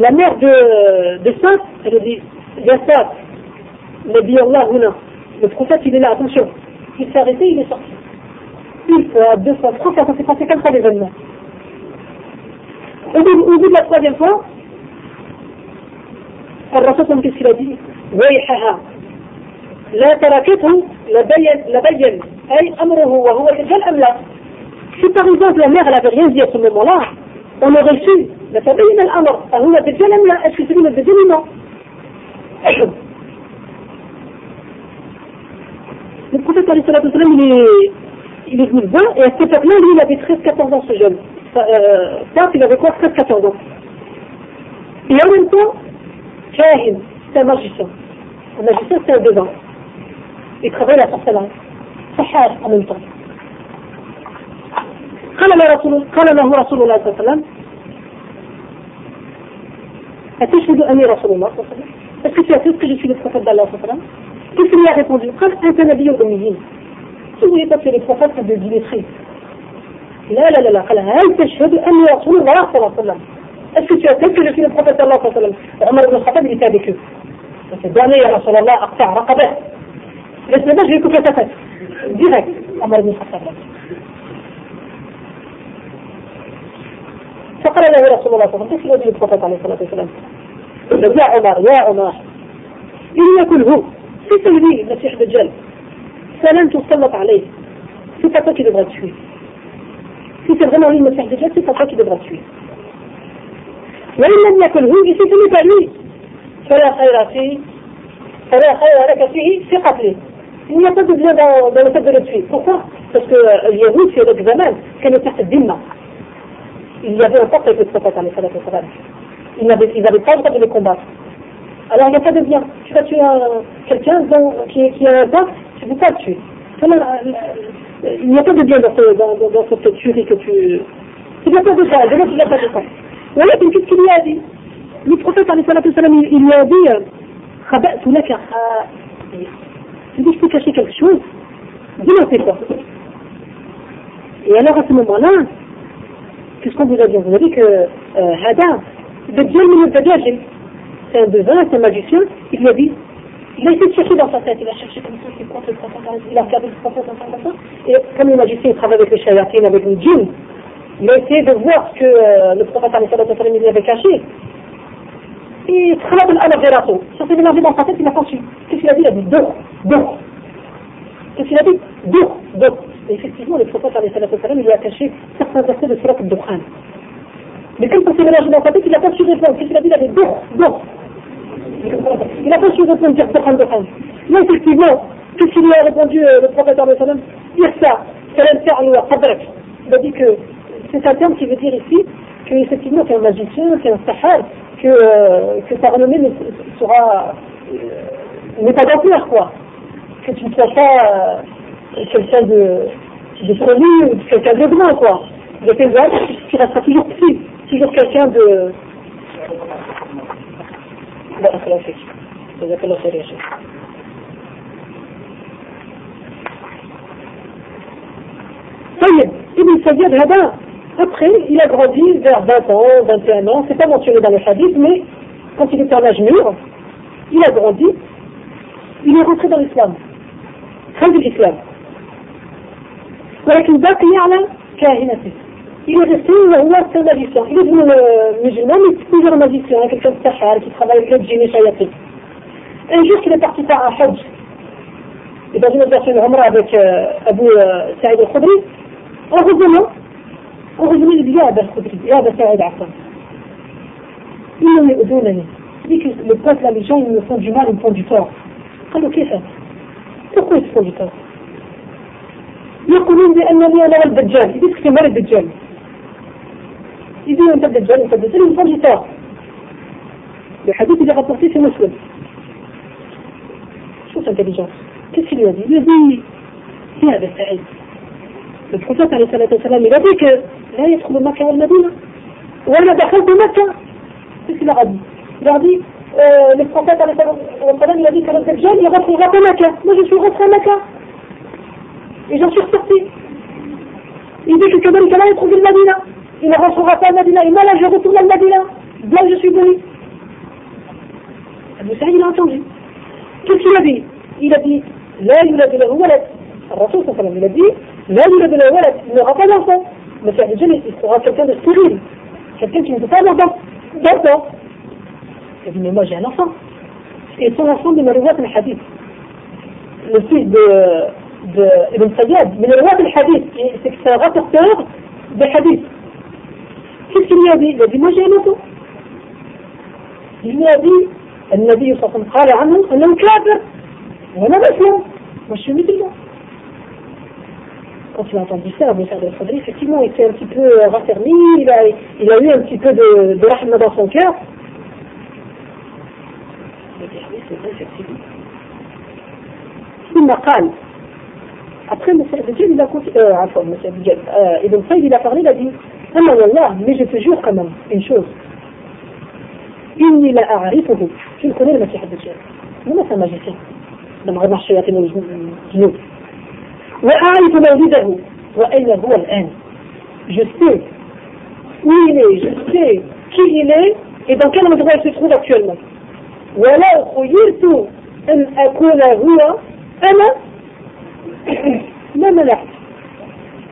la mère de, de Sainte, elle dit, Yassar, dit Allah le prophète il est là, attention, il s'est arrêté, il est sorti. Une fois, deux fois, trois fois, ça s'est passé comme ça l'événement. Au bout, au bout de la troisième fois, الرسول qu'est-ce qu'il a dit ويحها لا تركته لبين لبين أي أمره وهو الرجال أم لا Si par exemple la mère elle avait rien dit à ce moment-là, on aurait su لتبين الأمر أهو الدجال أم لا Est-ce que c'est lui le dajjal ou non Le prophète il est, venu voir et à cette époque-là, lui, il avait 13-14 ans, ce jeune. Euh, il avait quoi 13-14 ans. Et en même temps, Kahin, c'est un magicien. Un magicien, c'est un devin. Il travaille la sorcellerie. Sahar en même temps. قال له رسول الله صلى الله عليه وسلم أتشهد أني رسول الله صلى الله عليه وسلم؟ أتشهد أني رسول الله صلى الله عليه وسلم؟ كيف لي أقول قال أنت نبي أميين كيف لي تصل الفقد عبد الجليخي؟ لا لا لا قال هل تشهد أني رسول الله صلى الله عليه وسلم؟ أتشهد أني رسول الله صلى الله عليه وسلم؟ عمر بن الخطاب يتابعك. دعني يا رسول الله أقطع رقبه لسنا نجري كفة فتك ديرك عمر بن الخطاب فقال له رسول الله صلى الله عليه وسلم يا عمر يا عمر. إن يكن هو في تهديد المسيح الدجال فلن تسلط عليه. سي با توا كي دوغا تشوي سي المسيح الدجال سي با توا كي دوغا وإن لم يكن هو سي سي فلا خير فيه فلا خير لك فيه في قتله. إن يقصد لي دو سدر تشوي بوكو باسكو اليهود في ذلك الزمان كانوا تحت الذمة. Il y avait un peuple qui se Ils n'avaient pas le droit de les combattre. Alors il n'y a pas de bien. Tu vas tuer quelqu'un qui, a un bas, tu ne peux pas le tuer. Euh, euh, il n'y a pas de bien dans, ce, dans, cette tuerie que tu. Il n'y a pas de ça, déjà tu n'as pas de ça. Voilà, qu'est-ce qu'il lui a dit Le prophète, il lui a dit euh, Tu dis, je peux cacher quelque chose Dis-moi, c'est quoi Et alors à ce moment-là, qu'est-ce qu'on vous a dit? On vous a dit que Hada, Dajjal min al c'est un devin, c'est un magicien, il lui a dit, il a essayé de chercher dans sa tête, il a cherché comme ça, c'est quoi le prophète, il a regardé le prophète comme ça, et comme le magicien il travaille avec les shayatines, avec les djinns, il a essayé de voir ce que euh, le prophète il avait caché. Et à la Ça s'est mélangé dans sa tête, il a pensé. Qu'est-ce qu'il a dit? Il a dit deux, deux. Qu'est-ce qu'il a dit? Deux, deux. Et effectivement, le prophète il lui a caché certains versets de Surat al-Dukhan. Mais comme mélangé dans sa tête, il n'a pas su répondre. Qu'est-ce qu'il a dit Il avait deux. Il n'a pas su répondre, dire Dukhan, Dukhan. Mais effectivement, qu'est-ce qu'il lui a répondu euh, le prophète Dire ça, il a dit que c'est un terme qui veut dire ici qu'effectivement c'est un magicien, c'est un sahar, que, euh, que sa renommée sera, euh, n'est pas d'ampleur, quoi. Que tu ne sois pas quelqu'un de, de connu, quelqu'un de grand, quoi. De paysage, qui restera toujours petit, toujours quelqu'un de... طيب ابن سيد هذا après il a grandi vers 20 ans, 21 ans, c'est pas mentionné dans le hadith, mais quand il était en âge mûr, il a grandi, il est rentré dans l'islam, fin de l'islam. ولكن باقي على كاهنته il est resté هو un magicien il est devenu musulman mais toujours un magicien quelqu'un de sahar qui travaille avec le djinn et shayatin un jour qu'il est parti faire un hajj et dans une version de Umrah avec euh, Abu euh, Saïd al-Khudri en revenant en revenant il dit يا أبا الخدري يا أبا سعيد عفوا إنهم يؤذونني dit que le peuple là les gens ils me font du mal ils me font du tort قال له كيف pourquoi ils te font du tort يقولون بأنني أنا الدجال يديك في مال الدجال يدينوا أنت الدجال أنت الدجال ينفر جتار الحديث اللي rapporté c'est مسلم شوف intelligence qu'est-ce qu'il lui a dit il lui a dit يا أبا سعيد le prophète عليه الصلاة والسلام que لا يدخل مكة والمدينة وأنا دخلت مكة dit euh, le prophète عليه الصلاة والسلام que le dajjal il rentrera pas Mecca moi je suis rentré à Mecca Et j'en suis ressorti. Il dit. Il ne rentrera pas Madina. Et moi là, je retourne à Madina. Là où je suis venu. Abu Saïd, il a entendu. Qu'est-ce qu'il a dit? Il a dit, la yulad lahu walad. Rasul il a dit, la yulad lahu walad, il n'aura pas d'enfant. Mais c'est il sera quelqu'un de stérile. Quelqu'un qui ne peut pas avoir d'enfant. Il a dit, mais moi j'ai un enfant. Et son enfant de Marouat al-Hadith. Le fils de, Ibn Sayyad. Mais le roi du hadith, c'est un rapporteur de hadith. Qu'est-ce qu'il lui a dit Il a dit, moi j'ai un enfant. Il lui a dit, النبي صلى الله عليه وسلم قال عنه انه كافر وانا مسلم moi je suis musulman quand il a entendu ça, Abu Sa'd al-Khudri, effectivement, il s'est un petit peu raffermi, il a, il a eu un petit peu de, de rahma dans son cœur. Il a dit, oui, c'est vrai, effectivement. ثم قال après M. Abdel, il a euh, enfin, M. Abdel, euh, Ibn Saïd, il a parlé, il a dit, mais je te jure quand même une chose. إني لا أعرفه. في الكونين المسيح الدجال لما سمى جسد لما غير الشياطين الجنود وأعرف مولده وأين هو الآن؟ Est, je sais. Qui il est? Et dans quel endroit il se trouve actuellement. ولو خيرت أن أكون هو أنا ما منعت.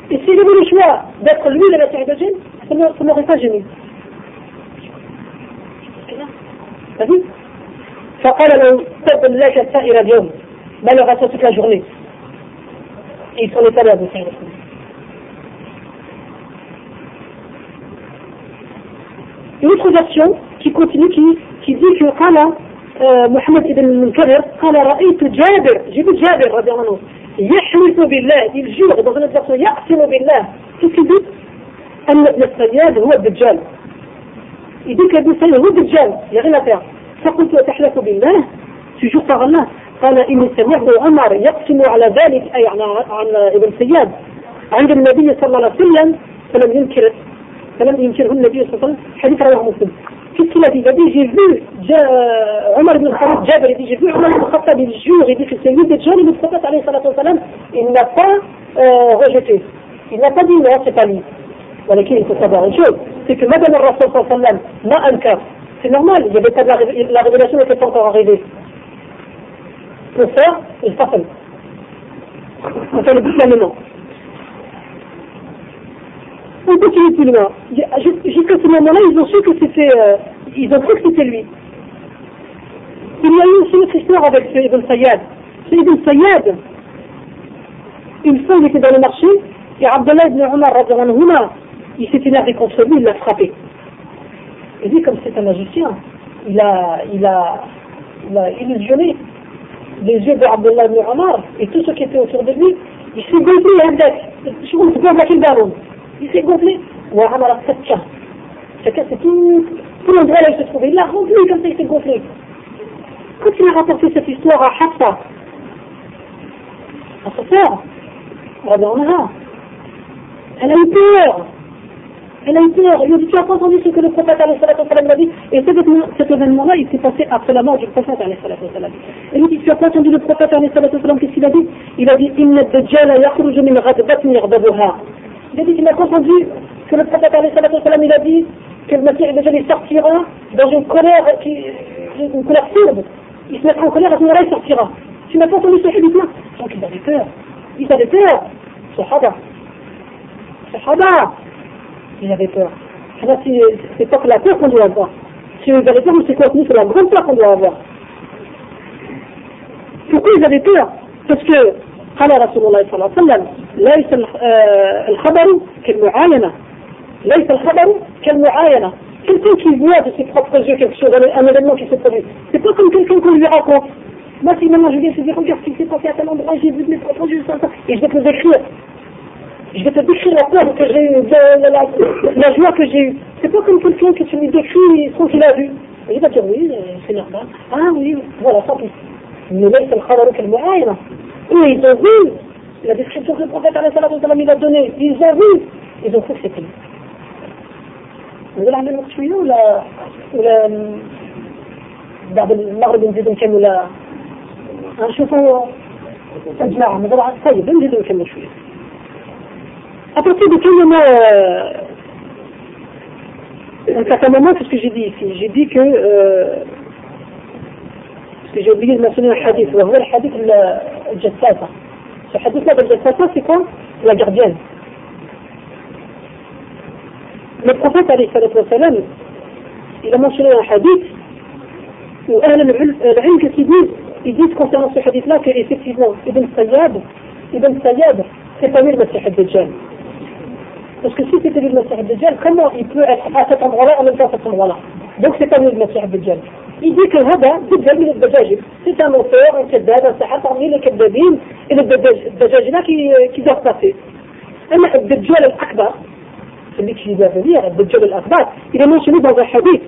S'il avait le choix d'être lui le Messie d'Ajin, ça ne m'aurait pas gêné. فهمت؟ فقال له تب لك سائر اليوم بلغ toute la journée. Et il s'en est allé à Abu Saïd Une autre version qui continue, qui, qui dit que قال محمد بن المنكدر قال رأيت جابر جيب جابر رضي الله عنه يحلف بالله il يقسم بالله. dit أن ابن الصياد هو الدجال. dit qu'Abu Saïd هو الدجال. rien à faire فقلت أتحلف بالله؟ تجور par الله قال إني سمعت عمر يقسم على ذلك أي عن, عن ابن سياد عند النبي صلى الله عليه وسلم فلم ينكر فلم ينكره النبي صلى الله عليه وسلم. حديث رواه مسلم. Qu'est-ce qu'il a dit Il a dit, j'ai vu Omar ibn Khalid Jabir, il dit, j'ai vu Omar ibn Khattab, il jure, il dit que c'est lui des gens, le prophète, alayhi salatu wa salam, il n'a pas euh, rejeté. Il n'a pas dit, non, c'est pas lui. ولكن il faut savoir une chose, c'est que Madame Rasul sallallahu alayhi wa sallam, ma ankar, c'est normal, il n'y avait pas de la, la révélation n'était pas encore arrivée. Pour faire, il s'appelle. On fait le bouclamement. On continue plus loin. Jusqu'à ce moment-là, ils ont su que c'était, euh, ils ont cru que c'était lui. Il y a eu aussi une autre histoire avec ce Ibn Sayyad. Ce Ibn Sayyad, une fois il était dans le marché, et Abdullah ibn Omar, il s'est énervé contre lui, il l'a frappé. Et lui, comme c'est un magicien, il a, il a, il a illusionné les yeux d'Abdullah ibn Omar et tous ceux qui étaient autour de lui. Il s'est gonflé, il s'est gonflé. Warhamara ah, Satcha. Chacun c'est tout, tout l'endroit là où il se trouvait. Il l'a rempli comme ça, il s'est gonflé. Quand il a rapporté cette histoire à Hafsa, à sa sœur, elle a eu peur. Elle a eu peur. Il lui a dit, tu as pas entendu ce que le prophète a dit? Et cet événement-là, il s'est passé après la mort du prophète Elle lui dit, tu as pas entendu le prophète qu'est-ce qu'il a dit? Il a dit, Inna dajjal yakhruju min ghadbatin yaghdabuha dit, tu n'as pas entendu que le prophète il a dit que le Messie déjà sortira dans une colère, qui, une colère sourde. Il se mettra en colère, à il sortira. Tu n'as pas entendu ce hadith-là Donc il avait peur. Il avait peur. Sahaba. Sahaba. Il avait peur. C'est pas que la peur qu'on doit avoir. Si vous avez peur, c'est quoi C'est la grande peur qu'on doit avoir. Pourquoi ils avaient peur? Parce que قال رسول الله صلى الله عليه وسلم ليس الخبر كالمعاينة ليس الخبر كالمعاينة quelqu'un qui voit de ses propres yeux quelque chose, un événement qui se produit. C'est pas comme quelqu'un qu'on lui raconte. Moi, si maintenant je viens te dire, regarde ce qui s'est passé à tel endroit, j'ai vu de mes propres yeux, ça, ça, et je vais te décrire. Je vais te décrire la peur que j'ai eue, la, la, la, joie que j'ai eue. C'est pas comme quelqu'un que tu lui décris ce qu'il a vu. Et il va dire, oui, c'est normal. Ah oui, voilà, sans plus. Mais là, c'est le khabaru quel mu'ayna. Eux, ils ont vu la description que le prophète, il a donnée. Ils ont vu. Ils ont cru que c'était lui. نقول عن المكشوية ولا ولا بعد المغرب نزيدو نكمل ولا نشوفوا الجماعة نقول طيب نزيدو نكمل شوية À partir de quel moment euh, un certain moment, qu'est-ce que j'ai dit ici J'ai dit que euh, j'ai oublié de mentionner un hadith, le vrai hadith الجثاثة فحديثنا بالجثاثة سيكون لا جرجين من عليه الصلاة والسلام إلى مرشد الحديث وأهل العلم كتبين يجيز كونسيان في حديث لا كي إفكتيفون ابن سياد ابن سياد سيطوير مسيح الدجال. Parce que si c'était le Messie Abdel Jal, comment il peut être à cet endroit-là en même temps à cet endroit-là دونك سي با المسيح الدجال يجيك الهدى تبدأ من الدجاجل سي تا نوتور كذاب سحر تغني الكذابين إلى الدجاجل كي كي دوك باسي أما الدجال الأكبر اللي كي دابا هي يعني الدجال الأكبر إذا ما شنو دابا الحديث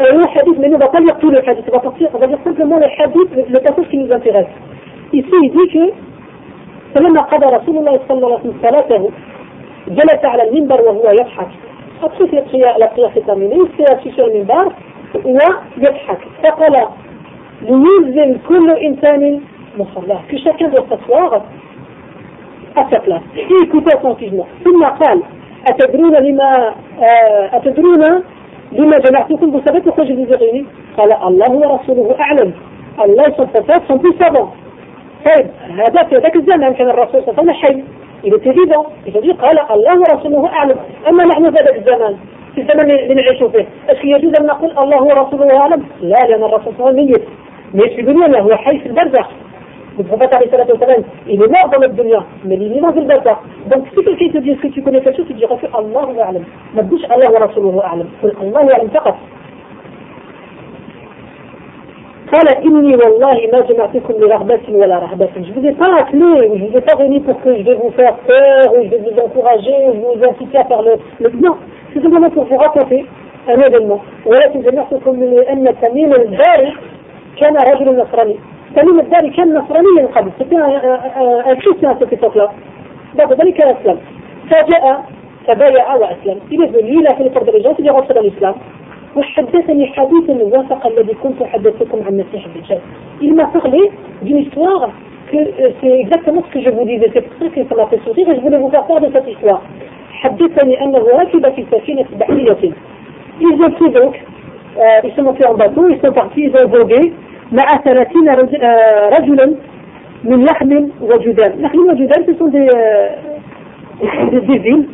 هو حديث من بطل يقتل الحديث بطل يقتل الحديث بطل يقتل الحديث لو تاسوس كي نزانتيغاس ici il dit que فلما قضى رسول الله صلى الله عليه وسلم صلاته جلس على المنبر وهو يضحك. أبسط لقيا لقيا ختامي في شيشة المنبر ويضحك فقال ليلزم كل إنسان مصلاه. في شكل وستوار أتقلا في كتاب فانتجمع ثم قال أتدرون لما آه، أتدرون لما جمعتكم بسبب خجل زغيني قال الله ورسوله أعلم. الله سبحانه وتعالى. طيب هذا في ذاك الزمن كان الرسول صلى الله عليه وسلم حي. est évident il قال الله ورسوله أعلم. أما نحن في ذاك الزمان في الزمن اللي نعيش فيه اش يجوز أن نقول الله ورسوله أعلم؟ لا لأن الرسول صلى الله عليه وسلم ميت. ميت في الدنيا هو حي في البرزخ. Le prophète عليه والسلام il est mort dans notre dunya mais il est vivant في البرزخ donc si quelqu'un te dit أعلم. ما تقولش الله ورسوله أعلم. قل الله يعلم فقط. قال إني والله ما جمعتكم لرغبة ولا رهبة je vous ai pas appelé je vous ai pas venu pour que je vais vous faire peur ou je vais vous encourager ou vous inciter à faire le, le... non c'est simplement pour vous raconter un événement ولكن جمعتكم لأن تميم الداري كان رجل نصراني تميم الداري كان نصرانيا قبل c'était un chrétien à cette époque-là بعد ذلك أسلم فجاء تبايع وأسلم il est venu il a fait les portes de l'Église il est rentré dans l'islam وحدثني حديثا وافق الذي كنت حدثتكم عن مسيح الدجال il m'a parlé d'une histoire que c'est exactement ce que je vous disais c'est pour ça que ça m'a fait sourire et je voulais vous faire part de cette histoire حدثني أنه ركب في سفينة بحرية ils ont pris donc euh, ils sont montés en bateau ils sont partis ils ont vogué مع ثلاثين رجلا من لحم وجدان لحم وجدان ce sont des, euh, des villes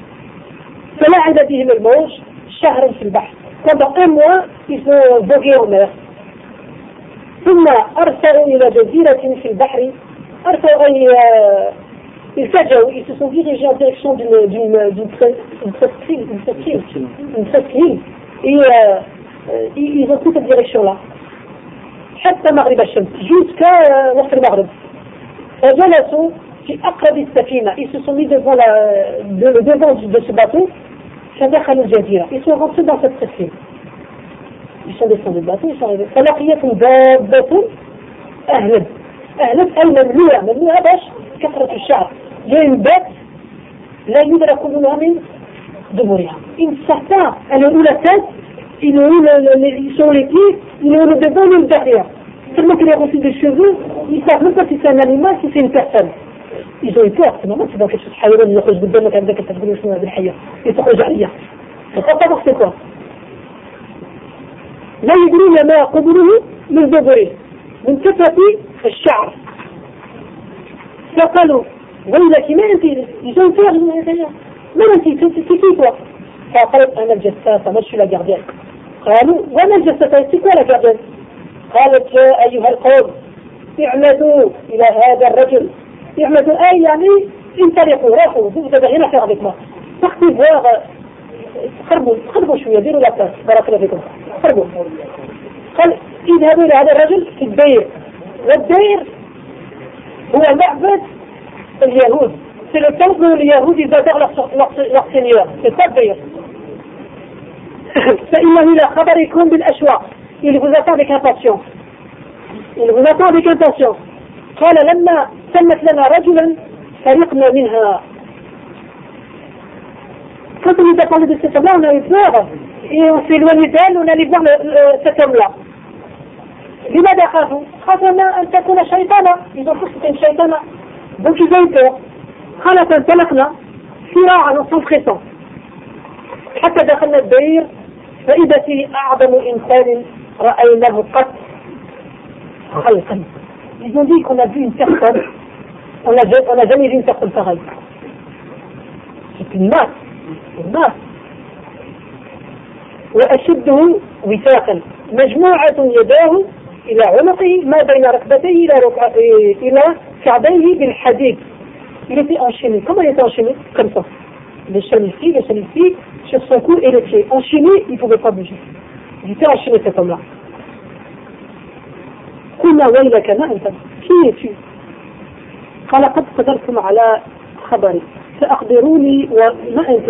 فلاعب بهم الموج شهرا في البحر pendant un mois ils sont vogués en mer ثم أرسلوا إلى جزيرة في البحر أرسلوا أي ils ils se sont dirigés en direction d'une d'une presqu'île, une presqu'île, une presqu'île, et euh, ils ont pris cette direction-là. حتى مغرب الشمس jusqu'à وقت المغرب فجلسوا في أقرب السفينة ils se sont mis devant la, devant de ce bateau دخلوا الجزيرة. يسوع غصب في التسليم يسوع يسوع الباطن يسوع فلقيتهم دابة أهلب أهلب أي مملوعة مملوعة باش؟ كثرة الشعر. لأن بات لا يدرك منها من دمورها إن سهتا أنا أولى تات إن أولى يسوع لكي إن أولى دبون من داخلها تلمك لي غصب الشغل يسوع مبت يسوع نالما يسوع ils ont eu peur c'est normal c'est dans quelque chose حيوان يخرج قدامك عندك تقول شنو هذه الحية يخرج عليا c'est quoi لا يدرون ما قبله من دبره من كثرة الشعر. فقالوا ويلك ما أنت؟ يجون فيها ما أنت؟ كيف فقالت أنا الجساسة مش لا جارديان قالوا وأنا الجساسة quoi la قالت يا أيها القوم اعمدوا إلى هذا الرجل. يعملوا اي يعني انطلقوا روحوا هنا في ارضكم تحت الزواغ خربوا خربوا شوية ديروا لا بارك الله فيكم. خربوا قال اذهبوا إلى هذا الرجل في الدير. والدير هو معبد اليهود. c'est le temple اليهود ils adorent leur Seigneur c'est ça الدير فانه إلى خبركم بالاشواق. Il vous attend avec impatience. Il vous attend avec impatience. قال لما سمت لنا رجلا فرقنا منها quand on nous a parlé de cet homme-là on a eu peur et on s'est éloigné d'elle on allait voir cet homme-là لماذا خافوا؟ خافوا أن تكون شيطانا ils ont cru que c'était une شيطانة donc ils ont eu peur سراعا صنفرة حتى دخلنا الدير فإذا فيه أعظم إنسان رأيناه قط Ils ont dit qu'on a vu une personne, on n'a jamais vu une personne pareille. C'est une masse, une masse. وأشده وثاقا مجموعة يداه إلى عنقه ما بين ركبتيه إلى إلى كعبيه بالحديد Il était enchaîné. Comment il était enchaîné Comme ça. Les chaînes ici, les chaînes ici, sur son cou et les pieds. Enchaîné, il ne pouvait pas bouger. Il était enchaîné cet homme-là. قلنا ويلك ما أنت؟ كيف قال قد قدرتم على خبري. فاقدروني وما أنت؟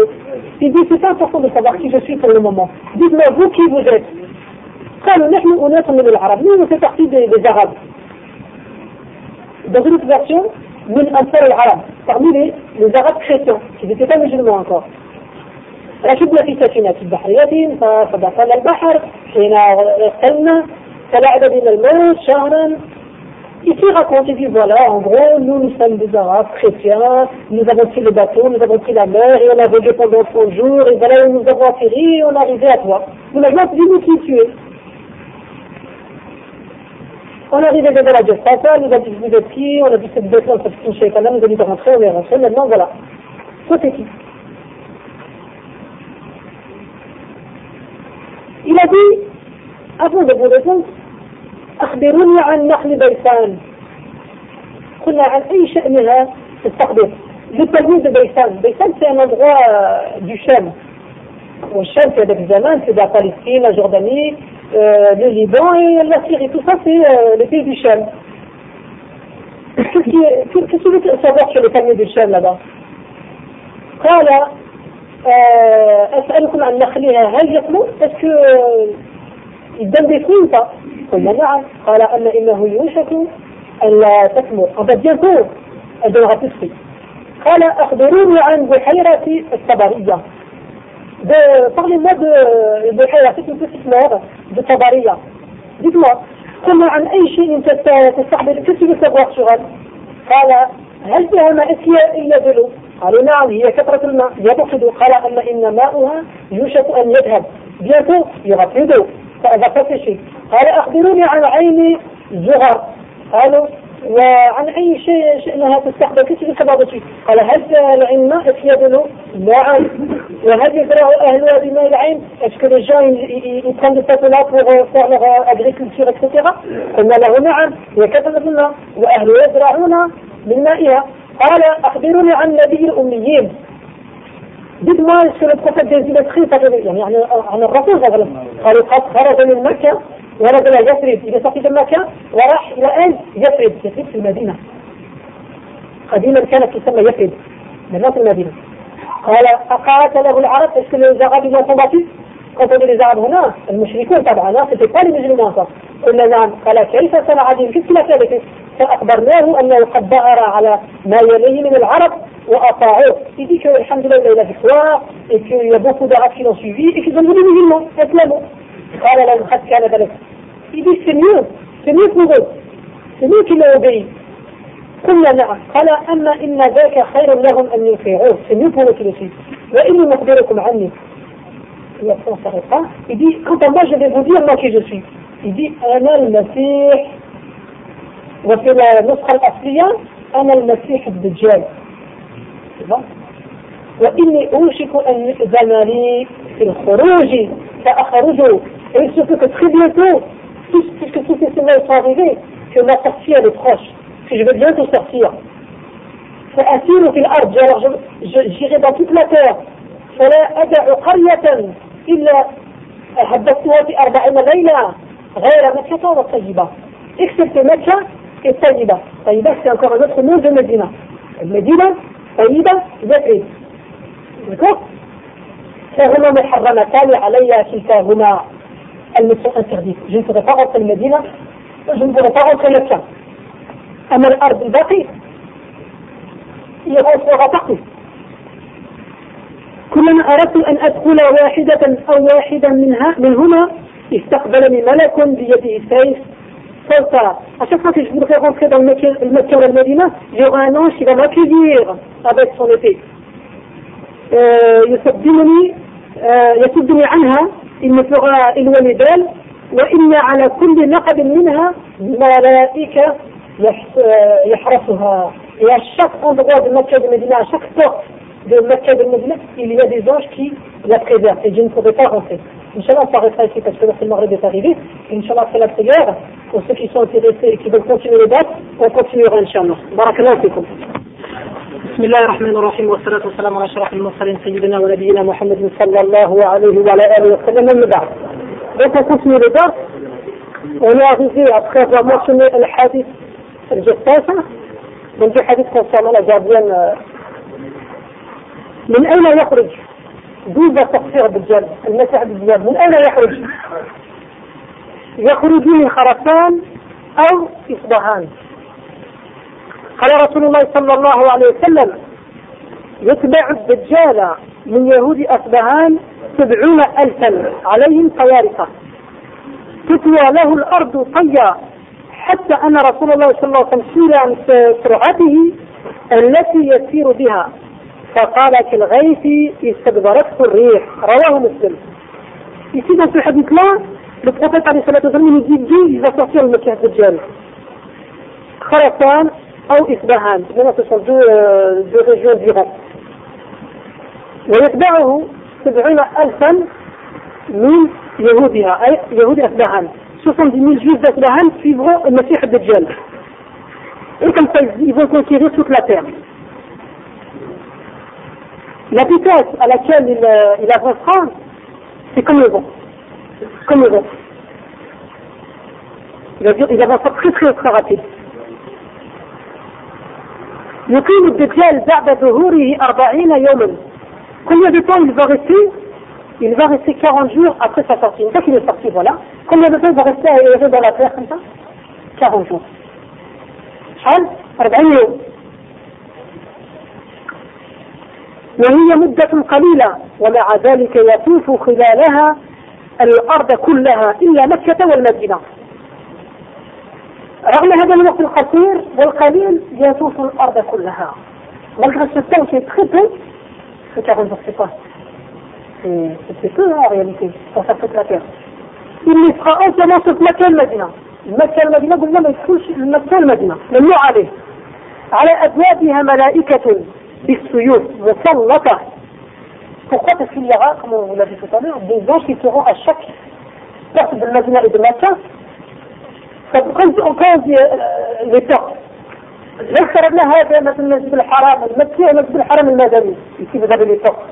إذا ستان تقول الصباح كيف شيء في الماما دي فو كي بوزيت قالوا نحن أناس من العرب. مين ستحكي بزغب دغريت فيرسيون من أنصار العرب. Parmi les, les Arabes chrétiens, qui n'étaient pas musulmans encore. Rachid Bouafi Sassina, qui est Bahriyatin, al-Bahar, Sina Sena, elle a Ici, raconte, dit voilà, en gros, nous, nous sommes des Arabes chrétiens, nous avons pris le bateau, nous avons pris la mer, et on a vogué pendant trois jours, et voilà nous avons atterri, et on est arrivé à toi. Nous maintenant, dis-nous qui tu es? On est arrivé devant la Gestapo, nous a dit vous êtes qui, on a dit cette descente, cette touche avec nous a dit de rentrer, on est rentré, maintenant voilà. Toi, t'es qui? Il a dit, avant de vous répondre, أخبروني عن نخل بيسان. قلنا عن أي شأنها تستقبل لتلميذ بيسان. بيسان c'est un endroit de شام والشام في ذاك الزمان في ذاك فلسطين la Jordanie le Liban et la Syrie tout ça c'est les pays de شام qu'est-ce que qu'est-ce que le savoir sur les palmiers de شام là-bas قال أسألكم عن نخلها هل يقبل est-ce que ou pas قلنا نعم قال أن إنه يوشك أن لا تثمر elle donnera plus fruits قال أخبروني عن بحيرة الصبرية parlez-moi de بحيرة de Tabariya dites-moi قلنا عن أي شيء تستقبل qu'est-ce que savoir sur elle قال هل فيها ماء إلا دلو قالوا نعم هي كثرة الماء يبخد قال أن إن ماؤها يوشك أن يذهب bientôt il y aura plus d'eau فإذا فتشي قال أخبروني عن عين زغر قالوا وعن أي شيء تستخدم كيف سبب شيء قال هل العين ما يدلو نعم وهل يزرع أهلها بماء العين les gens ils, prennent de cette là pour faire leur agriculture etc قلنا له نعم. هي كثرة الماء وأهلها يزرعون من مائها. قال أخبروني عن نبي الأميين. Dites-moi est-ce que le prophète illettrés يعني عن الرسول صلى الله عليه وسلم قالوا خرج من مكة ونزل يثرب إذا sorti de مكة وراح إلى أين يثرب يثرب في المدينة قديما كانت تسمى يثرب من المدينة قال أقاتله العرب est-ce que quand on dit les Arabes هنا المشركون طبعا c'était pas les musulmans ça قلنا نعم قال كيف a fait avec eux فأخبرناه أنه قد ظهر على ما يليه من العرب وأطاعوه il dit que alhamdoulilah il a victoire et qu'il y a beaucoup d'Arabes qui l'ont suivi et qu'ils ont devenu musulmans اسلموا قال لهم قد كان ذلك il dit c'est mieux c'est mieux pour eux c'est mieux qu'ils l'ont obéi قلنا نعم قال أما إن ذاك خير لهم أن يطيعوه c'est mieux pour eux qu'ils le suivent وإني مخبركم عني il dit quant à moi je vais vous dire moi qui je suis il dit أنا المسيح وفي النسخة الأصلية أنا المسيح الدجال وإني أوشك أن يؤذن لي في الخروج فأخرج et il se peut que très bientôt, puisque tous ces semaines sont arrivées, que ma sortie elle est proche, que je vais bientôt sortir. فأسير في الأرض alors j'irai dans toute la terre فلا أدع قرية إلا حدثتها في أربعين ليلة غير مكة والطيبة. اكتب في مكة الطيبة. طيبة سأكبر نفسه منذ المدينة. المدينة طيبة بعيد فهما محرمتان علي كلتاهما. المتفق التغذيب جنس تفاقل في المدينة وجنس تفاقل في مكة. أما الأرض الباقي هي غير تغذيب كلما أردت أن أدخل واحدة أو واحدا منها منهما استقبلني ملك بيده سيف صوت à chaque fois que je voudrais rentrer dans le Mecca ou le Médina, il y aura un ange qui va m'accueillir avec son épée. يصدمني يصدني عنها il me fera éloigner d'elle وإن على كل نقب منها ملائكة يحرسها Et à chaque endroit de Makkah de Medina, à chaque porte de Makkah de Medina, il y a des anges qui la préservent. Et Dieu ne pourrait pas rentrer. Inch'Allah, on s'arrêtera ici parce que là, c'est le Maghreb est arrivé. Inch'Allah, après la prière, pour ceux qui sont intéressés et qui veulent continuer les dates, on continuera, Inch'Allah. Barakallahu fikum. بسم الله الرحمن الرحيم والصلاة والسلام على أشرف المرسلين سيدنا ونبينا محمد صلى الله عليه وعلى آله وسلم من بعد. Donc on continue le dars. On est arrivé après avoir mentionné le hadith الجساسة من في حديث concernant la gardienne من أين يخرج دون تقصير الدجال المسيح الدجال من أين يخرج؟ يخرج من خرسان أو إصبهان قال رسول الله صلى الله عليه وسلم يتبع الدجال من يهود أصبهان سبعون ألفا عليهم طيارقة. تتوى له الأرض طيا. حتى أن رسول الله صلى الله عليه وسلم سئل عن سرعته التي يسير بها. فقال الغيث استدبرته الريح. رواه مسلم. Ici dans ce hadith là le prophète عليه الصلاه والسلام nous dit d'où il va sortir le messie dajjal Kharasan ou Isbahan. Maintenant ce sont deux, euh, deux régions d'Iran ويتبعه سبعين ألفا من يهودها أي يهود أسبهان سوسن دي ميل جوز أسبهان في المسيح الدجال إنكم تيزي يبون كونكيري سوك لا تيرم La vitesse à laquelle il, euh, il avancera, c'est comme le vent. Comme le vent. Il, il avancera très très très rapide. يقيم الدجال بعد ظهوره أربعين يوما Combien de temps il va rester Il va rester 40 jours après sa sortie. Une fois qu'il est sorti, voilà. Combien de temps il va rester à errer dans la terre comme ça 40 jours. شحال 40 يوم وهي مدة قليلة ومع ذلك يطوف خلالها الأرض كلها إلا مكة والمدينة. رغم هذا الوقت القصير والقليل يطوف الأرض كلها. malgré ce temps qui est très peu, c'est 40 jours, c'est quoi C'est peu en réalité, pour faire toute la terre. Il les fera entièrement sur Makkah المدينة مكة المدينة قلنا ما يدخلش مكة المدينة ممنوع عليه. على أبوابها ملائكة. بالسيوف مسلطة Pourquoi Parce qu'il y aura, comme on l'a dit tout à l'heure, des anges qui seront à chaque porte de Medina et de Makkah. Quand on dit les portes, لو افترضنا هذا مثلا المسجد الحرام المكي والمسجد الحرام المدني يصير هذا les portes.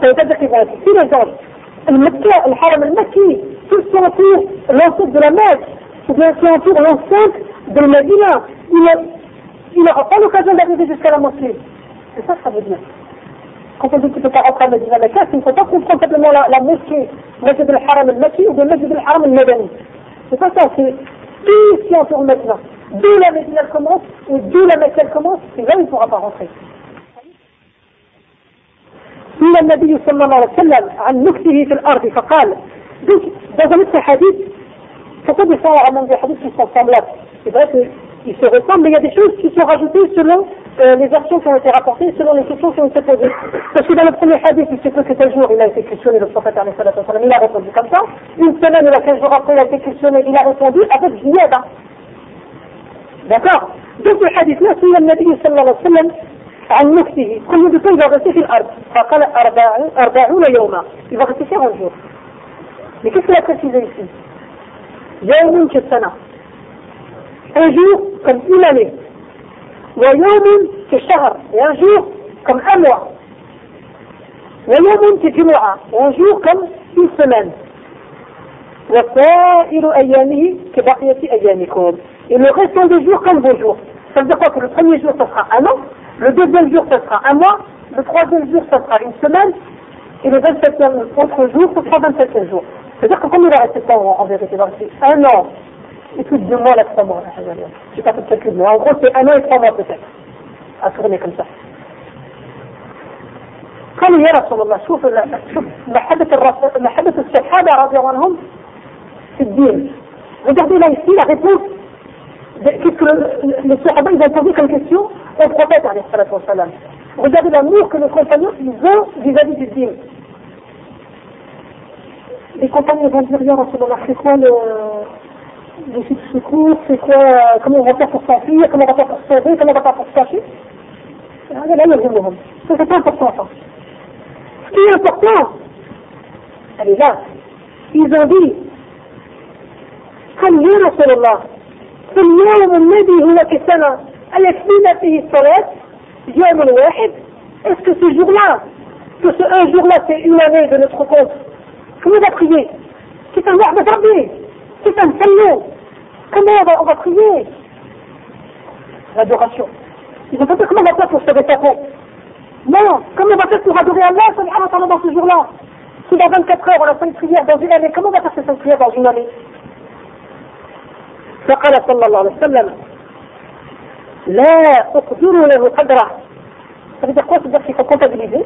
فيتدق في tous les anges. المكي الحرم المكي tout ce qui entoure l'enceinte de la Mecque, ou bien qui entoure l'enceinte de Medina, il n'aura pas l'occasion d'arriver jusqu'à la mosquée. C'est ça que ça veut dire. Quand on dit qu'il ne peut pas rentrer à Medina Mecca, il ne faut pas comprendre simplement la, la mosquée, Masjid al-Haram al-Maki ou le Masjid al-Haram al-Madani. C'est pas ça, c'est tout ce qui entoure Medina. D'où la Medina commence, ou d'où la Mecca commence, et là il ne pourra pas rentrer. سئل النبي صلى الله عليه وسلم عن نكته في الأرض فقال donc dans un autre hadith pourquoi des fois on ramène des hadiths qui sont semblables c'est vrai qu'ils se ressemblent mais il y a des choses qui sont rajoutées selon euh, les actions qui ont été rapportées selon les questions qui ont été posées parce que dans le premier hadith il se peut que tel jour il a été questionné le prophète il a répondu comme ça une semaine ou 15 jours après il a été questionné il a répondu avec ziyada d'accord donc le hadith là c'est le Nabi sallallahu alayhi wa sallam عن نفسه كل دكتور يبغى في الأرض فقال أربعون يوما يبغى في 40 jours mais qu'est-ce qu'il a précisé ici يوم كالسنة un jour comme une année ويوم كالشهر et un jour comme un mois ويوم كجمعة et un jour comme une semaine وسائر أيامه كبقية أيامكم et le restant des jours comme vos jours ça veut dire quoi que le premier jour ce sera un an Le deuxième jour, ce sera un mois. Le troisième jour, ce sera une semaine. Et le 27e autre jour, ce sera 27e jour. C'est-à-dire que combien il va rester temps en, vérité Il va rester un an et plus de deux mois, là, trois mois. Je n'ai pas fait de calcul, mais en gros, c'est un an et trois mois peut-être à tourner comme ça. قال يا رسول الله شوف شوف محبة محبة الصحابة رضي الله عنهم في الدين. Regardez là ici la réponse qu'est-ce que les Sahaba ils ont posé comme question au prophète Regardez l'amour que les compagnons ils ont vis-à-vis du dîme. les compagnons vont dire, Ya Rasulallah, c'est quoi le, le secours, c'est quoi, comment on va faire pour s'enfuir, comment on va faire pour se sauver, comment on va faire pour se cacher. C'est pas important ça. Ce qui est important, elle est là. Ils ont dit, قال يا رسول الله في اليوم الذي هو كسنة أيكفينا فيه الصلاة يوم واحد Est-ce que ce jour-là, que ce un jour-là, c'est une année de notre compte, comment on va prier C'est un verbe de c'est un salut. Comment on va, on va prier L'adoration. Ils vont pas dire comment on va faire pour se sa Non, comment on va faire pour adorer Allah subhanahu wa ta'ala dans ce jour-là Si dans 24 heures on a fait une prière dans une année, comment on va faire cette prière dans une année فقال صلى الله عليه وسلم لا أقدر له قدره Ça veut dire quoi C'est-à-dire qu'il faut comptabiliser.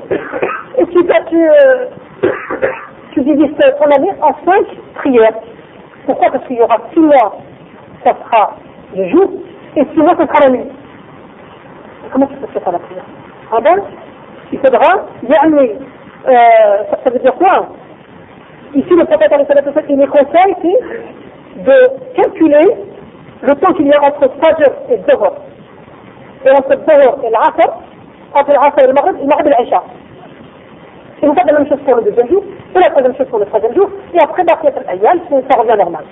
Et tu, tu, euh, tu divises ton année en cinq prières. Pourquoi Parce qu'il y aura six mois, ça sera le jour, et six mois, ça sera la nuit. Comment tu peux faire la prière Ah ben, il faudra, yani, euh, ça, ça veut dire quoi Ici, le prophète il les conseille, de calculer le temps qu'il y a entre Fajr et Dhuhr. Et entre Dhuhr et l'Asr, entre l'Asr et le Maghrib, le Maghrib et l'Aisha. Et vous faites la même chose pour le deuxième jour, et la troisième chose pour le troisième jour, et après, Baqiyat al-Ayyal, ça revient normal.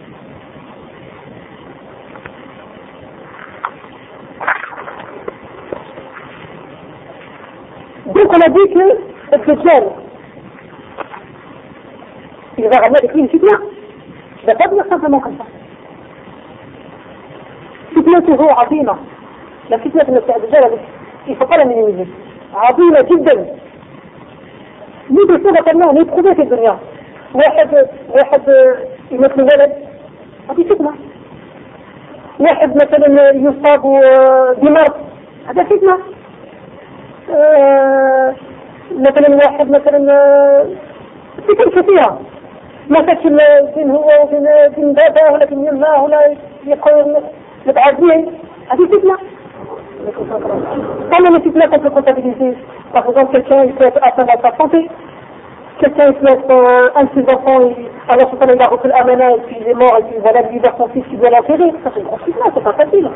Donc on a dit que le chrétien, il va ramener avec lui une fitna. Il ne va pas dire simplement comme ça. فتنته عظيمة لا فتنة المسيح الدجال il ne faut pas la minimiser عظيمة جدا دي بصفة الله يدخل في الدنيا. واحد واحد يمثل ولد. هذه فتنة واحد مثلا يصاب بمرض هذا فتنة آه مثلا واحد مثلا فتن كثيرة. ما كانش بين هو وبين بين باباه ولا بين يماه ولا يقول متعدين هذه فتنة Quand les fitna qu'on peut comptabiliser, par exemple, quelqu'un il peut être atteint dans sa santé, quelqu'un il peut être euh, un de ses enfants, il, alors ce il a reçu l'amana et puis il est mort et puis voilà, il libère son fils, il doit l'enterrer, ça c'est une grosse c'est pas facile.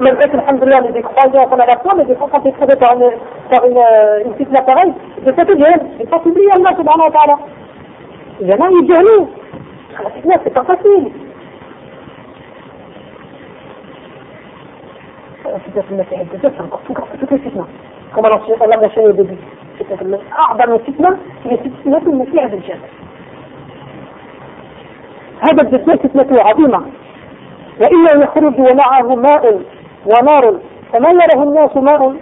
Malgré que, alhamdoulilah, on est des croyants qu'on a la foi, mais des fois quand tu es trouvé par une, par une, euh, une fitna pareille, de cette idée, il faut oublier Allah subhanahu wa ta'ala. Il y en a, nous. La fitna, c'est pas facile. فتنة المسيح فتنة فتنة أعظم فتنة هي فتنة المسيح الدجال هذا الدجال فتنته عظيمة وإنه يخرج ومعه ماء ونار فما يره الناس ماء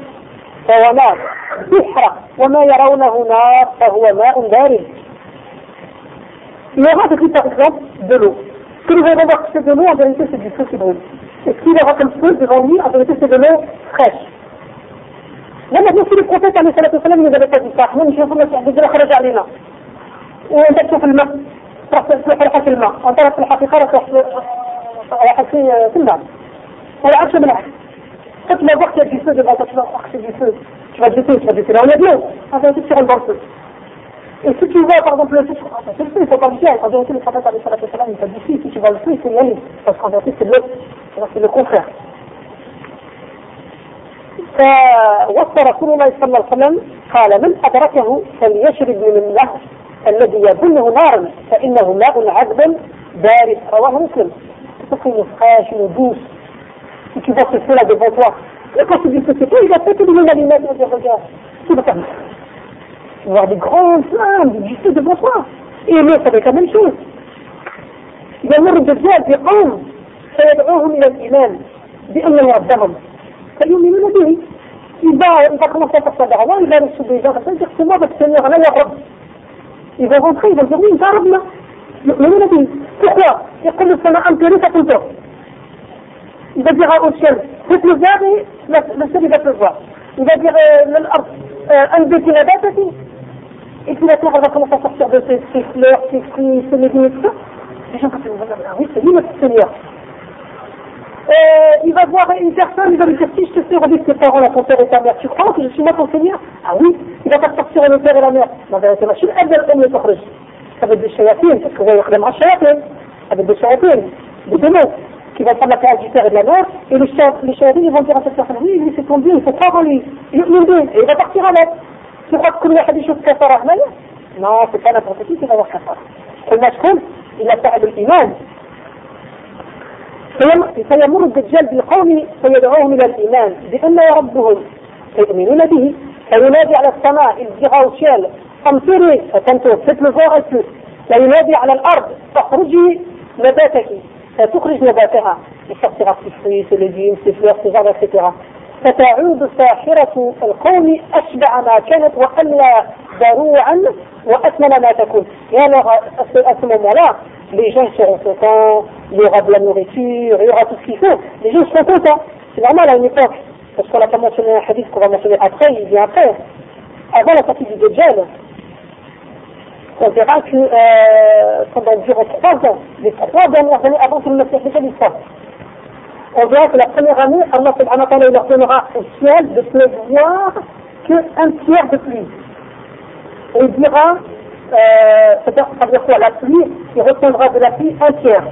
فهو نار يحرق وما يرونه نار فهو ماء بارد Il y aura depuis par exemple de l'eau. Ce que nous de qui brûle. Et ce qu'il aura comme feu devant lui, en vérité, c'est de l'eau fraîche. Là, maintenant, si le prophète, عليه الصلاة والسلام, nous avait pas dit ça, احنا مش المسيح الدجال خرج علينا. وانت تشوف الماء راح تروح في الماء، وانت في الحقيقة راح راح في في الماء. والعكس بالعكس. Quand tu vas voir qu'il y a du feu devant toi, tu vas voir que c'est du feu. Tu vas jeter, tu vas jeter là, on a de l'eau. En vérité, tu rentres dans le feu. Et si tu vois, par exemple, le feu, c'est le feu, il faut pas le dire. En vérité, le prophète, عليه الصلاة والسلام, il t'a dit si, si tu vois le feu, il faut y aller. Parce qu'en vérité, c'est de في الكوفة فوفر كل ما صلى الله عليه وسلم قال من أدركه فليشرب من الله الذي يظنه نارا فإنه ماء عذب بارد رواه مسلم تقول نفقاش ودوس تكي بس السنة بفوتوا يقول سبيل تسيطي إيه، إذا تكي من الماء الذي يظنه نارا سبقا voir des grands flammes, juste devant toi. Et lui, ça fait la même chose. Il y a l'air de bien, des hommes. فيدعوهم إلى الايمان بان الله ربهم فيؤمنون به اذا انتقلوا فتصدعوا واذا نسوا به فتصدعوا فتصدعوا فتصدعوا فتصدعوا يا رب اذا هم خير الجميل فربنا يؤمنون به اخوة يقول السماء ان تريث تنفق اذا جاء اوشن مثل الزاد لسرد الرضا اذا جاء من الأرض انبت نباتتي et puis la terre va commencer à sortir de ses fleurs, ses fruits, ses légumes, tout ça. Les gens vont dire, ah oui, c'est lui notre Seigneur. Euh, il va voir une personne, il va lui dire si je te fais redire tes parents, la ton père et ta mère, tu crois que je suis moi ton Seigneur Ah oui, il va faire sortir le père et la mère. ما vérité, ما شنو أدنى الأم اللي تخرج avec des chayatines, parce que vous voyez m'a chayatines, avec des chayatines, des démons, qui vont prendre la place du père et de la mère, et les, les chayatines, ils vont dire à cette personne, oui, lui c'est ton Dieu, il faut croire en lui, il est et il va partir avec. Tu crois que le des choses kafara Non, c'est pas n'importe qui qui va avoir kafara. المشهور إلى صاحب الإيمان فيمر الدجال بالقوم فيدعوهم إلى الإيمان بأن ربهم فيؤمنون به. فينادي على السماء الزغا وشال أمطري فتنتو فتل فوق فينادي على الأرض فاخرجي نباتك. فتخرج نباتها. لتغطي الفريس والجيم سفلور سجارة etc فتعود ساحرة القوم أشبع ما كانت وألا ضروعا وأثمن ما تكون. alors à ce moment-là les gens seront contents il y aura de la nourriture il y aura tout ce qu'il faut. Les gens seront contents. C'est normal à une époque parce qu'on n'a pas mentionné un hadith qu'on va mentionner après il vient après. Avant la sortie du Dajjal on verra que euh, pendant durant trois ans, les trois dernières années avant que le Messie sorte, on verra que la première année, Allah subhanahu wa leur donnera au ciel de pleuvoir qu'un tiers de pluie. Il dira, euh, ça veut dire quoi? La pluie, il retiendra de la pluie un tiers.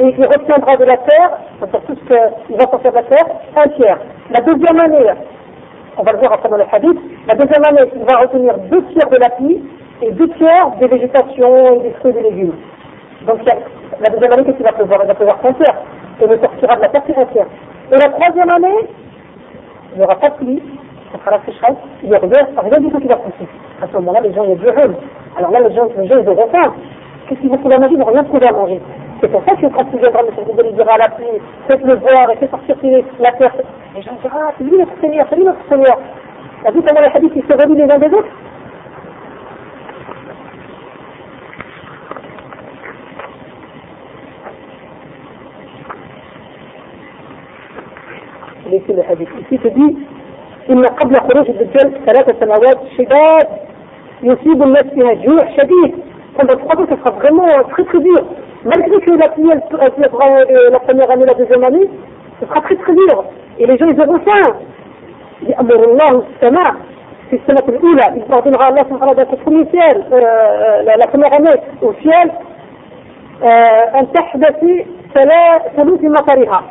Et il retiendra de la terre, c'est-à-dire tout ce qu'il va sortir de la terre, un tiers. La deuxième année, on va le voir après dans le hadith, la deuxième année, il va retenir deux tiers de la pluie et deux tiers des végétations des fruits et des légumes. Donc la deuxième année, qu'est-ce qu'il va pleuvoir? Il va pleuvoir un tiers et ne sortira de la terre entière. Et la troisième année, il n'y aura pas de pluie, ça sera la sécheresse, il n'y a rien, rien du tout qui va pousser. À ce moment-là, les gens, il y a du. Alors là, les gens, les gens ils auront faim. Qu'est-ce qu'ils vont trouver à manger Ils n'ont rien trouvé à manger. C'est pour ça que quand tu viendras, M. Fidel, il dira à la pluie, faites-le voir et faites sortir la terre. Les gens diront, ah, c'est lui notre Seigneur, c'est lui notre Seigneur. T'as vu comment les hadiths, ils se relient les uns des autres ليس لحديث في دي إن قبل خروج الدجال ثلاث سنوات شداد يصيب الناس فيها جوع شديد. فالمتقبل في فريمون تري تري دور malgré que la première la première année la deuxième année ce sera très très dur. يأمر الله السماء في السنة الأولى إذا أعطينها الله سبحانه وتعالى تكون سيال لا لا كما غنيت وسيال أن تحدث ثلاث مطرها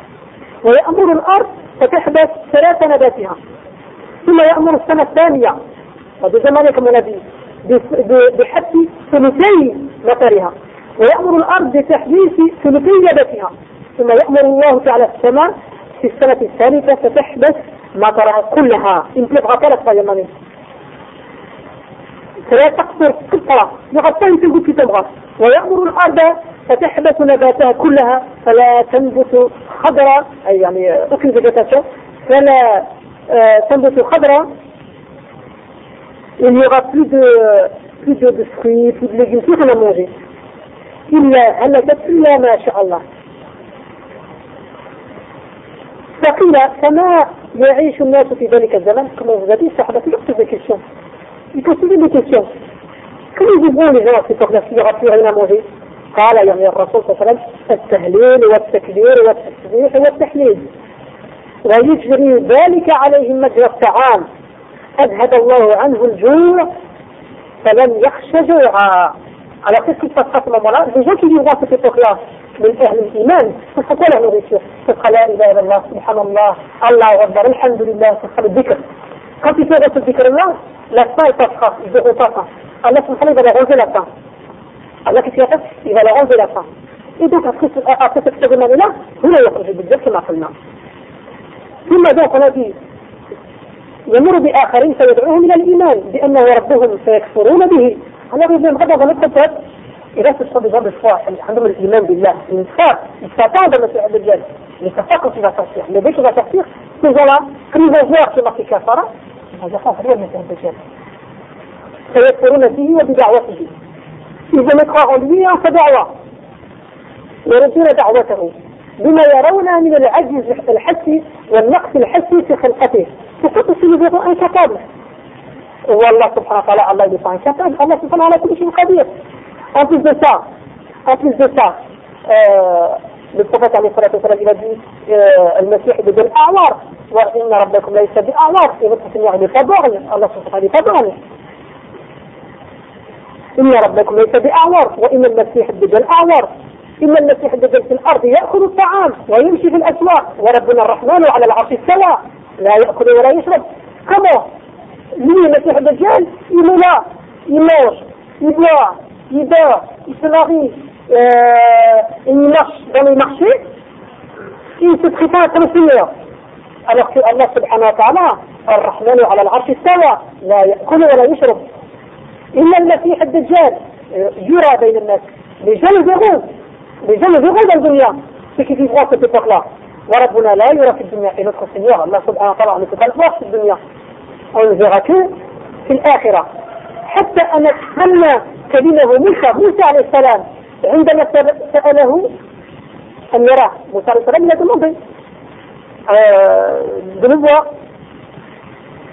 ويأمر الأرض فتحدث ثلاث نباتها ثم يأمر السنة الثانية بعد زمانك كما بحث ثلثي مطرها ويأمر الأرض بتحديث ثلثي نباتها ثم يأمر الله تعالى السماء في السنة الثالثة فتحدث مطرها كلها. يمكن ثلاث أيام فلا تقصر قطرة يغطي يمكن في تبغى ويأمر الأرض فتحبس نباتها كلها. فلا تنبت خضراء أي يعني végétation فلا تنبت خضراء il n'y aura plus de plus de, de fruits, plus de légumes, tout à manger. إلا هلكت إلا ما شاء الله. فقيل كما يعيش الناس في ذلك الزمن كما vous a dit الصحابة يكتب des questions. Ils posaient des questions. Comment ils vivront les gens à cette heure-là s'il n'y aura plus rien à manger قال يعني الرسول صلى الله عليه وسلم التهليل والتكبير والتسبيح والتحليل ويجري ذلك عليهم مجرى الطعام أذهب الله عنه الجوع فلم يخش جوعا. على قصه فتحات الامراض في جوك اللي يغاصب في طوكيا من أهل الإيمان في فتحات الامراض في لا إله إلا الله سبحان الله الله أكبر الحمد لله في خلال الذكر quand il fait votre ذكر الله لا سبايل تفخا il veut repasser الله سبحانه وتعالى va ranger la fin. الله كيف يفعل il va la ranger la fin. Et donc après cette cérémonie là هنا يخرج بالذكر كما قلنا ثم ذاك الذي يمر بآخرين فيدعوهم إلى الإيمان بأنه ربهم سيكفرون به. على غير ذلك هذا ظل الكتاب إذا تصدق بهذا الصلاح الحمد لله الإيمان بالله إنفاق استطاع المسيح الدجال يتفق في التصحيح لديك في التصحيح تزال كريزوفوار كما في كفارة هذا خاص غير المسيح الدجال فيكفرون به وبدعوته. إذا لم يكفروا به فدعوة. ويردون دعوته. بما يرون من العجز الحسي والنقص الحسي في خلقته. فقط يصير انكتاب والله سبحانه وتعالى الله يدفع انكتاب الله سبحانه على كل شيء قدير. en plus de ça en plus de عليه الصلاة والسلام dit euh, المسيح بدون أعوار وإن ربكم ليس بأعوار et votre Seigneur n'est pas Allah سبحانه n'est pas borgne إن ربكم ليس بأعور وإن المسيح الدجال أعور إن المسيح الدجال في الأرض يأكل الطعام ويمشي في الأسواق وربنا الرحمن على العرش استوى لا يأكل ولا يشرب. كما lui, المسيح الدجال là, il mange, il boit, il dort, il se marie, euh, il marche dans les marchés, il. Alors que Allah subhanahu wa ta'ala, الرحمن على العرش استوى لا يأكل ولا يشرب. إن المسيح الدجال يرى بين الناس. les gens le verront les gens le verront dans le dunya ceux qui vivront à cette époque-là وربنا لا يرى في الدنيا et notre Seigneur Allah subhanahu wa ta'ala ne peut pas le voir في الدنيا on ne verra que في الآخرة حتى أن أن كلمه موسى موسى عليه السلام عندما سأله أن يراه موسى عليه السلام il euh,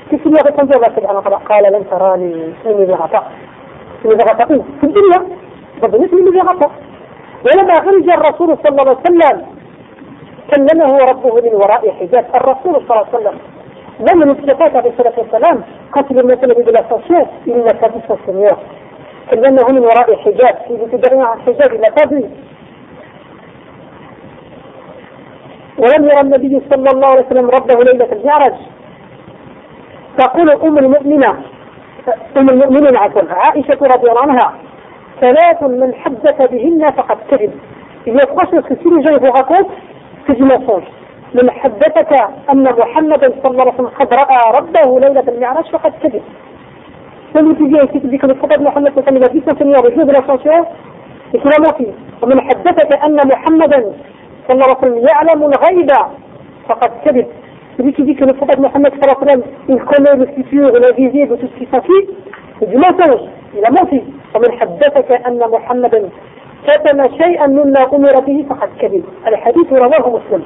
qu'il lui a répondu Allah subhanahu wa ta'ala قال لن تراني me verras pas où في الدنيا ربنا verras pas ولما خرج الرسول صلى الله عليه وسلم كلمه ربه من وراء حجاب. الرسول صلى الله عليه وسلم même le عليه الصلاة والسلام. quand il est monté de l'ascension il pas vu son Seigneur كلمه من وراء حجاب. il était un حجاب il pas vu ولم يرى النبي صلى الله عليه وسلم ربه ليلة المعرج. تقول أم المؤمنة أم المؤمنين عفوا عائشة رضي الله عنها ثلاث من حدث بهن فقد كذب. إذا فاش كثير جاي بوغاكوت في ديماسونج من حدثك أن محمدا صلى الله عليه وسلم قد رأى ربه ليلة المعراج فقد كذب. من تجي أن تكذب كذب فقد محمد صلى الله عليه وسلم إذا فيه سنيا إكرامك ومن حدثك أن محمدا صلى الله عليه وسلم يعلم الغيب فقد كذب. لكي ذكر فقط محمد صلى الله عليه وسلم إن كان يستطيع ولا يزيد وتستطيع يجي موته إلى موته فمن حدثك أن محمدا كتم شيئا مما أمر به فقد كذب. الحديث رواه مسلم.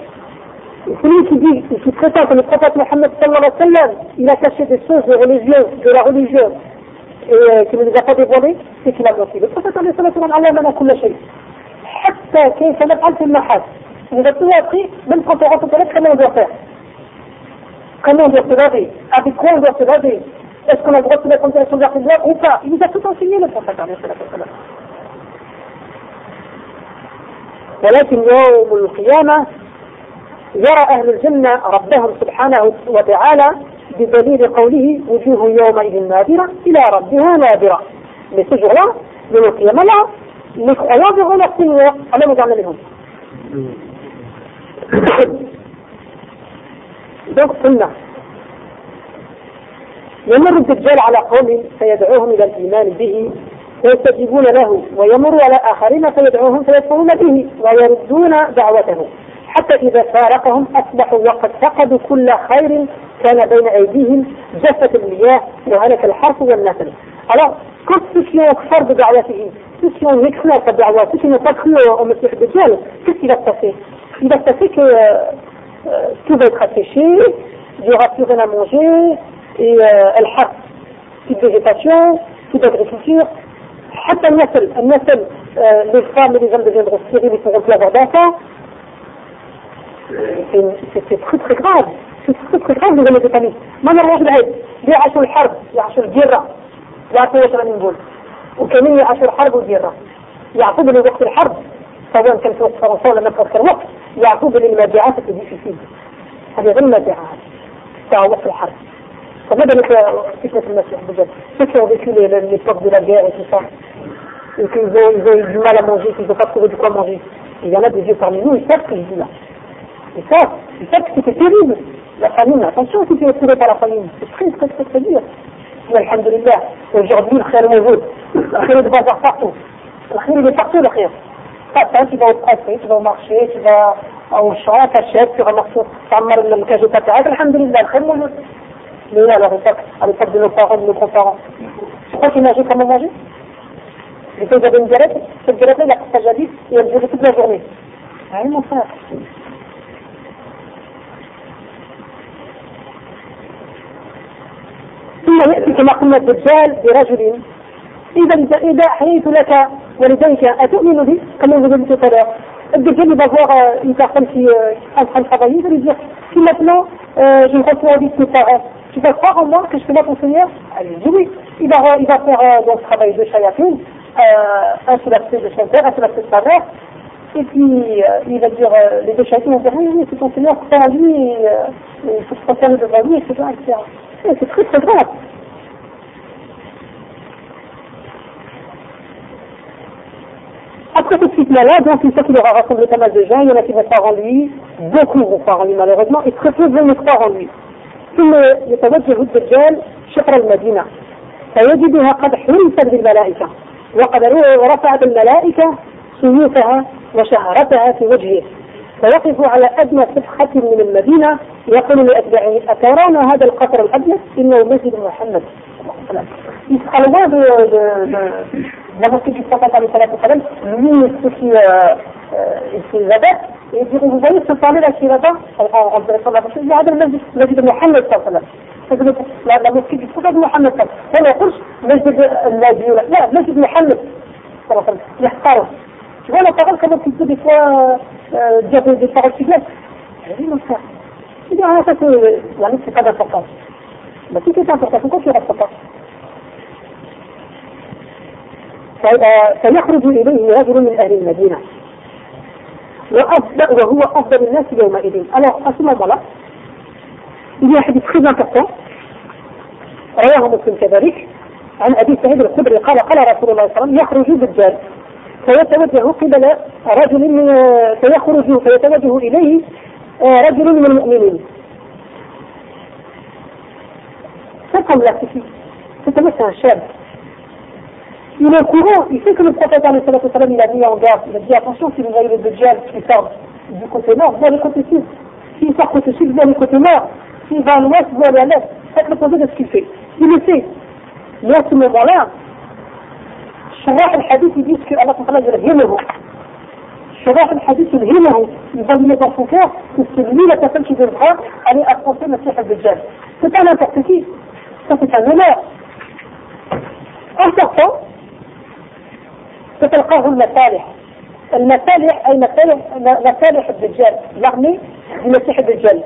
فلوس دي في قصص من قصص محمد صلى الله عليه وسلم إلى كشف السوز الريليجيون دو لا ريليجيون. إيه، كما إذا قد يقولي في كلام رسول الله صلى الله عليه وسلم علمنا كل شيء. حتى كيف نفعل في النحاس إذا توقي من قطع قطع قطع كمان دوقي كمان دوقي راضي أبي كون دوقي راضي Est-ce qu'on a le droit de se mettre en direction de la ou pas Il nous a tout enseigné le prophète ولكن يوم القيامة يرى أهل الجنة ربهم سبحانه وتعالى بدليل قوله وجوه يومئذ نادرة إلى ربها نادرة Mais ce jour-là, le Qiyamah là, les croyants verront leur Seigneur. Allah nous emmène لهم. Donc, sunnah. يمر الدجال على قوم فيدعوهم إلى الإيمان به فيستجيبون له ويمر على آخرين فيدعوهم فيكفرون به ويردون دعوته حتى إذا فارقهم أصبحوا وقد فقدوا كل خير كان بين أيديهم جفت المياه وهلك الحرف والنسل. على كل شيء يكفر بدعوته شيء يكفر بدعوته شيء يفكر ومسيح الدجال كيف إذا اكتفي؟ إذا اكتفي كيف يكفي شيء؟ Il y aura plus يكفر بدعوته et euh, الحرث, toute végétation, toute agriculture, حتى النسل, النسل, euh, les femmes et les hommes deviendront stériles, ils ne pourront plus avoir d'enfants, c'est très très grave. C'est très très grave les années famille ما نروح العيد يعيشوا الحرب يعيشوا الجرة يعطوا واش راني نقول وكمان يعيشوا الحرب والجرة يعطوا لي وقت الحرب سواء كان في وقت فرنسا ولا في اخر وقت يعطوا لي المبيعات اللي في فيه هذه غير المبيعات تاع وقت الحرب فماذا لك فتنة المسيح بجد ceux qui ont vécu l'époque de la guerre et tout ça et qu'ils ont, ils ont eu du mal à manger, qu'ils n'ont pas trouvé de quoi manger. Il y en a des vieux parmi nous, ils savent ce que je dis là. Et ça, c'est ça que c'était terrible. La famine, attention si tu es trouvé par la famine. C'est très très très très dur. Mais alhamdulillah, aujourd'hui le khayr moujoud. Le khayr est de bazar partout. Le khayr il est partout le khayr. Pas tu vas au pressé, tu vas au marché, tu vas au champ, t'achètes, tu remarques, tu amarres le cage de ta terre. Alhamdulillah, le khayr moujoud. Mais là, à l'époque, à l'époque de nos parents, de nos grands-parents, tu crois qu'ils mangeaient comment manger Et quand ils avaient une galette, cette galette-là, il a pris sa jadis et elle durait toute la journée. Ah oui, mon frère. ثم يأتي كما قلنا الدجال برجل إذا إذا أحييت لك ولديك أتؤمن به كما vous tout à l'heure الدجال il va voir une personne qui est en train de travailler, il va lui dire si maintenant euh, je reçois un de mes parents, tu vas croire en moi que je suis là ton Seigneur Elle dit oui. Il va, faire euh, donc travail de chayatine, euh, un sous l'aspect de son un sous l'aspect de sa. Et puis, euh, il va dire, euh, les deux chayatines vont dire, oui, oui, c'est ton Seigneur, crois en lui, il faut se concerner devant lui, etc. etc. C'est très très grave. Après cette fitna-là, donc une fois qu'il aura rassemblé pas mal de gens, il y en a qui vont croire en lui, beaucoup vont croire en lui malheureusement, et très peu vont croire en lui. ثم يتوجه الدجال شطر المدينة. فيجدها قد حرست بالملائكة وقد رفعت الملائكة سيوفها وشهرتها في وجهه. فيقف على أدنى سفحة من المدينة يقول لأتباعه أترون هذا القصر الأبيض إنه مسجد محمد. de, de, de, de la mosquée du prophète lui ceux qui euh, adeptes et dire vous voyez ce palais là qui est là-bas en direction de la mosquée il y a المسجد المحمد صلى الله عليه وسلم la mosquée du prophète محمد صلى الله عليه وسلم ولا يقولش مسجد النبي لا مسجد محمد صلى الله عليه وسلم يحقره tu vois la parole comment tu peux des fois euh, dire des, des paroles fidèles oui mon frère il dit ah ça c'est c'est pas d'importance mais si c'est important pourquoi tu restes pas فيخرج إليه رجل من أهل المدينة. وهو أفضل الناس يومئذ. il y a un hadith très important رواه مسلم كذلك. عن أبي سعيد الخدري قال قال رسول الله صلى الله عليه وسلم يخرج دجال فيتوجه قبل رجل فيخرج فيتوجه إليه رجل من المؤمنين. فقم لا تتمثل شاب il est au courant, il sait que le prophète il a mis en garde, il a dit attention si vous voyez le Dajjal qui sort du côté nord, vous allez côté sud. S'il sort côté sud, vous allez côté nord. S'il va à l'ouest, vous allez à l'est. Faites le poser de ce qu'il fait. Il le sait. Mais à ce moment-là, شراح الحديث يديس que Allah تعالى يلهمه شراح الحديث يلهمه il va lui mettre dans son cœur que c'est lui la personne qui devra aller affronter le Cheikh al-Dajjal. C'est pas n'importe qui. Ça c'est un honneur. En sortant, ستلقاه المصالح. المصالح أي مصالح مصالح الدجال l'armée لمسيح الدجال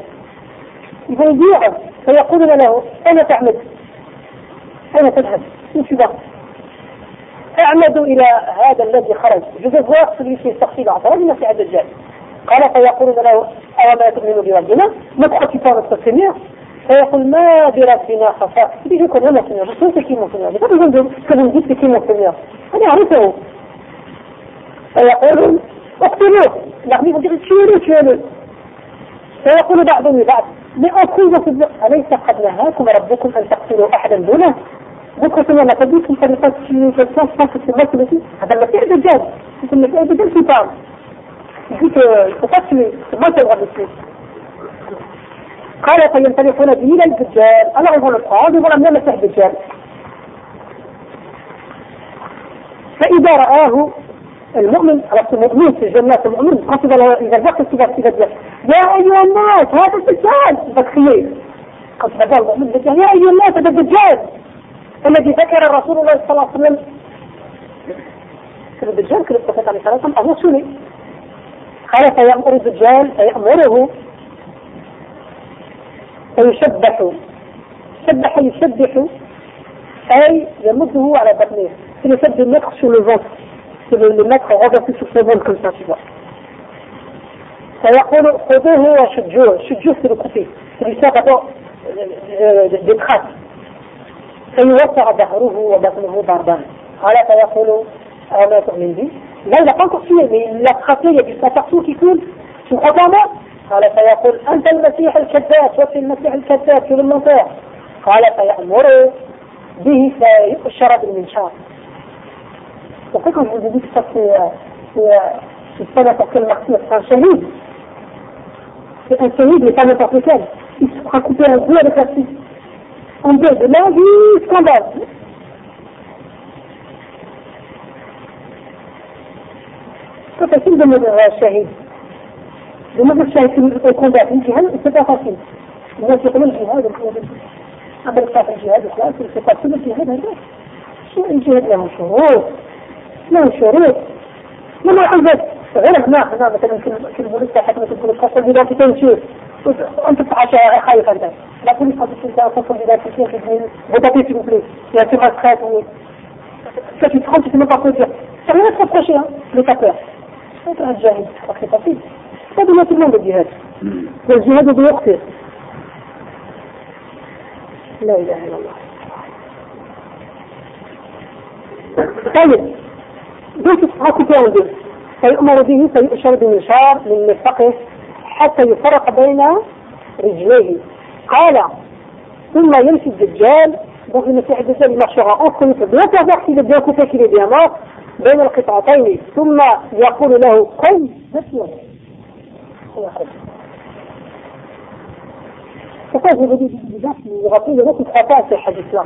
يبيع فيقولون له أين تعمد؟ أين تذهب؟ في vas اعمدوا إلى هذا الذي خرج. qui est sorti d'Anfara du Messie الدجال قال فيقولون له أو ما تؤمن بربنا؟ pas notre Seigneur فيقول ما بربنا خفاء il dit je connais mon Seigneur je sais c'est qui mon Seigneur j'ai فيقولون اقتلوه. يعني يقول تشيلوا تشيلوا فيقول بعضهم لبعض لأقول أليس قد نهاكم ربكم أن تقتلوا أحدا دونه؟ بكرة ثم ما تبيكم فريقات في الكلام في المسجد هذا المسيح دجال في المسيح دجال في بعض يقول تقتل ما تبغى قال فينطلقون به إلى الدجال. أنا أقول القاضي ولا من المسيح دجال فإذا رآه المؤمن رأس المؤمن في الجنة المؤمن قصد إذا الوقت إذا إذا يا أيها الناس هذا الدجال. بكخيه قصد المؤمن الدجال يا أيها الناس هذا الدجال. الذي ذكر رسول الله صلى الله عليه وسلم. كان الدجال كان البروفيت عليه الصلاة والسلام أبو سني قال فيأمر الدجال فيأمره فيشبح. شبح يسبح أي يمده على بطنه. sur le ventre. فيقول خذوه وشجوه شجوه في الكتي في ساقة دخات فيوسع ظهره وبطنه بردان على فيقول أنا تؤمن بي لا لا كنت في لا خطية كي كيكون في قطامة على فيقول أنت المسيح الكذاب وأنت المسيح الكذاب في المنطقة على فيأمره به فيؤشر بالمنشار pour ça que je vous ai dit que ça c'est pas n'importe quel martyr, c'est un shahid. C'est un shahid, mais pas n'importe lequel. Il se fera couper un bout avec la suite. En deux, de là du scandale. C'est facile de mourir un shahid. De mourir shahid au combat, une jihad, c'est pas facile. الناس يقولون الجهاد أما الكافر الجهاد الإسلام في تفاصيل الجهاد هذا الجهاد له شروط له شروط. لما حدث غير هنا هنا مثلا في البوليس حكمة البوليس خاصة بذات تنشير أنت تعشى خايف أنت. لا بوليس خاصة تنشير خاصة بذات تنشير في الدين خايف ça tu te rends tu sais même pas quoi dire ça rien à te reprocher hein mais t'as peur c'est un jahil c'est facile pas de tout le monde الجهاد. والجهاد بيقتل لا إله إلا الله. طيب. بيت الصحابة جاهز فيؤمر به فيؤشر بمنشار من نفقه حتى يفرق بين رجليه. قال ثم يمشي الدجال. بغي مسيح الدجال المحشوغة أخي فبيت أزاكي الدجال كتاكي لديامات بين القطعتين. ثم يقول له قل نسيا فكان في بديد الدجال يغطي لنفس الخطأ في حديث الإسلام.